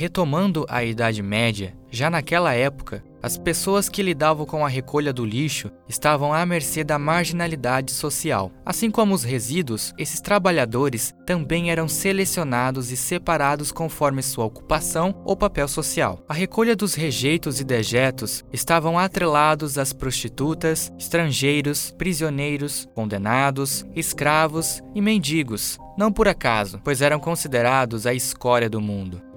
Retomando a Idade Média, já naquela época, as pessoas que lidavam com a recolha do lixo estavam à mercê da marginalidade social. Assim como os resíduos, esses trabalhadores também eram selecionados e separados conforme sua ocupação ou papel social. A recolha dos rejeitos e dejetos estavam atrelados às prostitutas, estrangeiros, prisioneiros, condenados, escravos e mendigos, não por acaso, pois eram considerados a escória do mundo.